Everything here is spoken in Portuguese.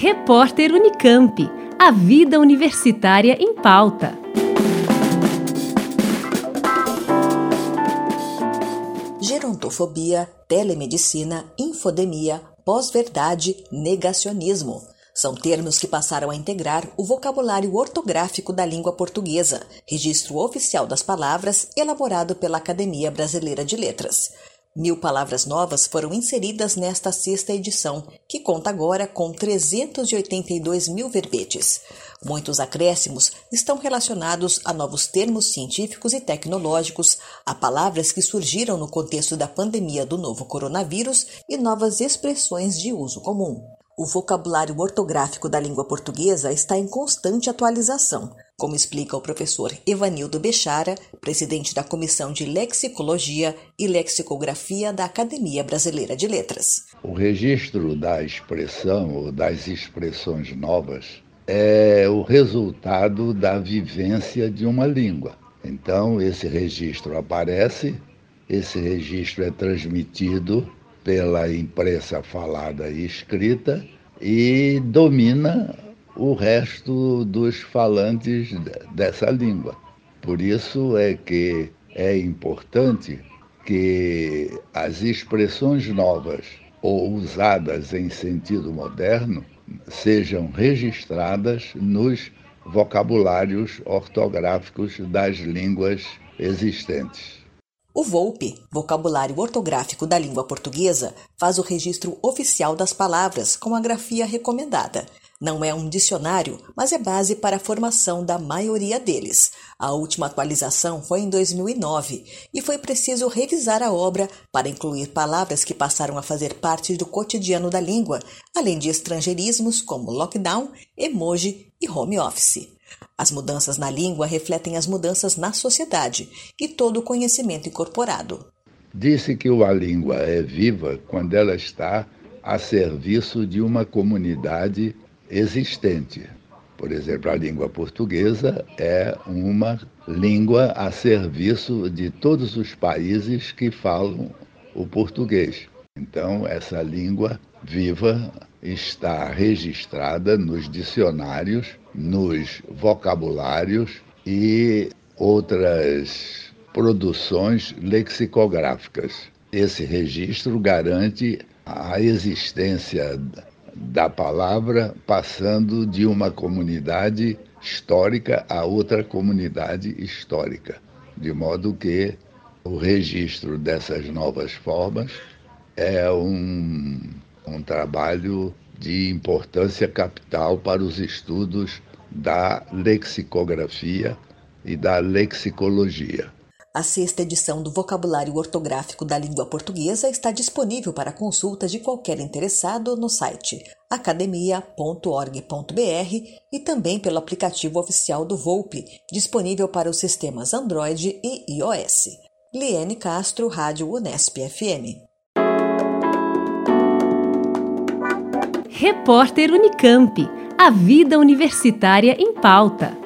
Repórter Unicamp. A vida universitária em pauta. Gerontofobia, telemedicina, infodemia, pós-verdade, negacionismo. São termos que passaram a integrar o vocabulário ortográfico da língua portuguesa, registro oficial das palavras elaborado pela Academia Brasileira de Letras. Mil palavras novas foram inseridas nesta sexta edição, que conta agora com 382 mil verbetes. Muitos acréscimos estão relacionados a novos termos científicos e tecnológicos, a palavras que surgiram no contexto da pandemia do novo coronavírus e novas expressões de uso comum. O vocabulário ortográfico da língua portuguesa está em constante atualização, como explica o professor Evanildo Bechara, presidente da Comissão de Lexicologia e Lexicografia da Academia Brasileira de Letras. O registro da expressão ou das expressões novas é o resultado da vivência de uma língua. Então, esse registro aparece, esse registro é transmitido pela imprensa falada e escrita e domina o resto dos falantes dessa língua. Por isso é que é importante que as expressões novas ou usadas em sentido moderno sejam registradas nos vocabulários ortográficos das línguas existentes. O VOLPE, Vocabulário Ortográfico da Língua Portuguesa, faz o registro oficial das palavras com a grafia recomendada. Não é um dicionário, mas é base para a formação da maioria deles. A última atualização foi em 2009 e foi preciso revisar a obra para incluir palavras que passaram a fazer parte do cotidiano da língua, além de estrangeirismos como lockdown, emoji e home office. As mudanças na língua refletem as mudanças na sociedade e todo o conhecimento incorporado. Disse que a língua é viva quando ela está a serviço de uma comunidade existente. Por exemplo, a língua portuguesa é uma língua a serviço de todos os países que falam o português. Então, essa língua viva está registrada nos dicionários, nos vocabulários e outras produções lexicográficas. Esse registro garante a existência da palavra passando de uma comunidade histórica a outra comunidade histórica, de modo que o registro dessas novas formas é um um trabalho de importância capital para os estudos da lexicografia e da lexicologia. A sexta edição do Vocabulário Ortográfico da Língua Portuguesa está disponível para consulta de qualquer interessado no site academia.org.br e também pelo aplicativo oficial do Volpe, disponível para os sistemas Android e iOS. Liane Castro, Rádio Unesp FM. Repórter Unicamp. A vida universitária em pauta.